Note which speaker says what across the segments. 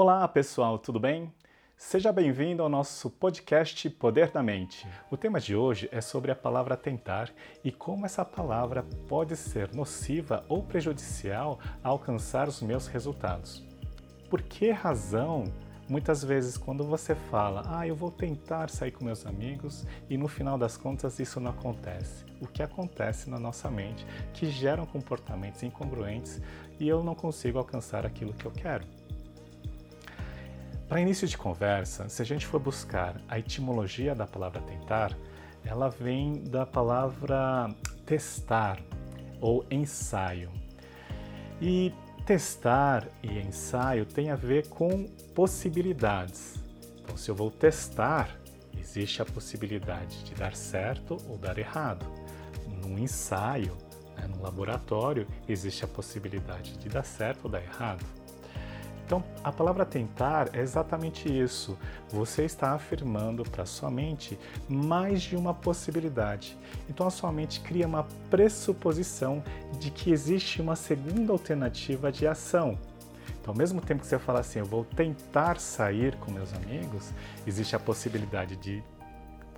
Speaker 1: Olá pessoal, tudo bem? Seja bem-vindo ao nosso podcast Poder da Mente. O tema de hoje é sobre a palavra tentar e como essa palavra pode ser nociva ou prejudicial a alcançar os meus resultados. Por que razão Muitas vezes, quando você fala, ah, eu vou tentar sair com meus amigos, e no final das contas isso não acontece. O que acontece na nossa mente que geram comportamentos incongruentes e eu não consigo alcançar aquilo que eu quero. Para início de conversa, se a gente for buscar a etimologia da palavra tentar, ela vem da palavra testar ou ensaio. E testar e ensaio tem a ver com possibilidades. Então, se eu vou testar, existe a possibilidade de dar certo ou dar errado. No ensaio, né, no laboratório, existe a possibilidade de dar certo ou dar errado. Então, a palavra tentar é exatamente isso. Você está afirmando para sua mente mais de uma possibilidade. Então, a sua mente cria uma pressuposição de que existe uma segunda alternativa de ação. Então, ao mesmo tempo que você fala assim, eu vou tentar sair com meus amigos, existe a possibilidade de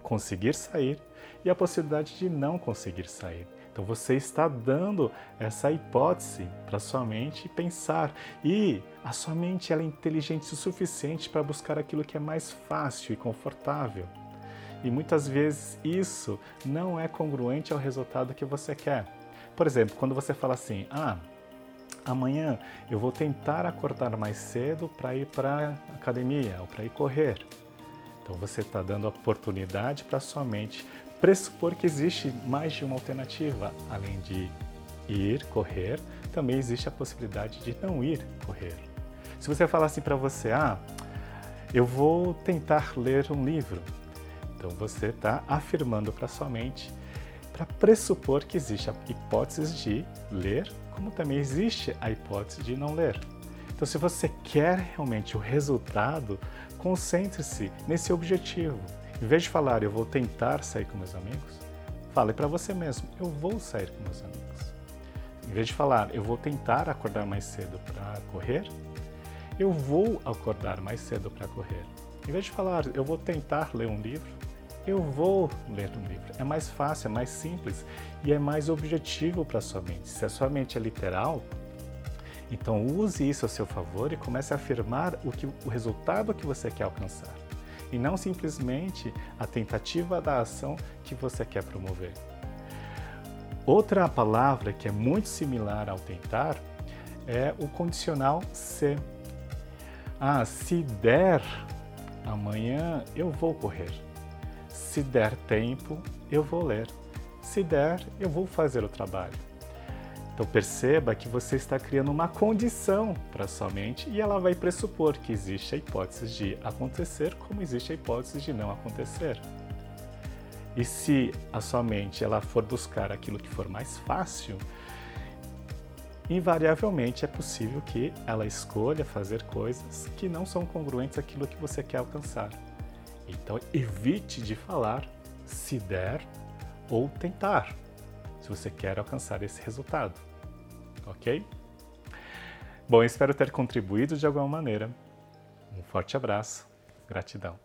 Speaker 1: conseguir sair e a possibilidade de não conseguir sair. Então você está dando essa hipótese para sua mente pensar. E a sua mente ela é inteligente o suficiente para buscar aquilo que é mais fácil e confortável. E muitas vezes isso não é congruente ao resultado que você quer. Por exemplo, quando você fala assim: "Ah, amanhã eu vou tentar acordar mais cedo para ir para academia ou para ir correr". Então você está dando oportunidade para sua mente pressupor que existe mais de uma alternativa, além de ir correr, também existe a possibilidade de não ir correr. Se você falar assim para você, ah, eu vou tentar ler um livro, então você está afirmando para sua mente para pressupor que existe a hipótese de ler, como também existe a hipótese de não ler. Então, se você quer realmente o resultado, concentre-se nesse objetivo. Em vez de falar eu vou tentar sair com meus amigos, fale para você mesmo, eu vou sair com meus amigos. Em vez de falar eu vou tentar acordar mais cedo para correr, eu vou acordar mais cedo para correr. Em vez de falar eu vou tentar ler um livro, eu vou ler um livro. É mais fácil, é mais simples e é mais objetivo para sua mente. Se a sua mente é literal, então use isso a seu favor e comece a afirmar o, que, o resultado que você quer alcançar e não simplesmente a tentativa da ação que você quer promover. Outra palavra que é muito similar ao tentar é o condicional se. Ah, se der amanhã eu vou correr. Se der tempo, eu vou ler. Se der, eu vou fazer o trabalho. Então perceba que você está criando uma condição para sua mente e ela vai pressupor que existe a hipótese de acontecer, como existe a hipótese de não acontecer. E se a sua mente ela for buscar aquilo que for mais fácil, invariavelmente é possível que ela escolha fazer coisas que não são congruentes àquilo que você quer alcançar. Então evite de falar se der ou tentar, se você quer alcançar esse resultado ok? Bom, espero ter contribuído de alguma maneira. Um forte abraço, gratidão.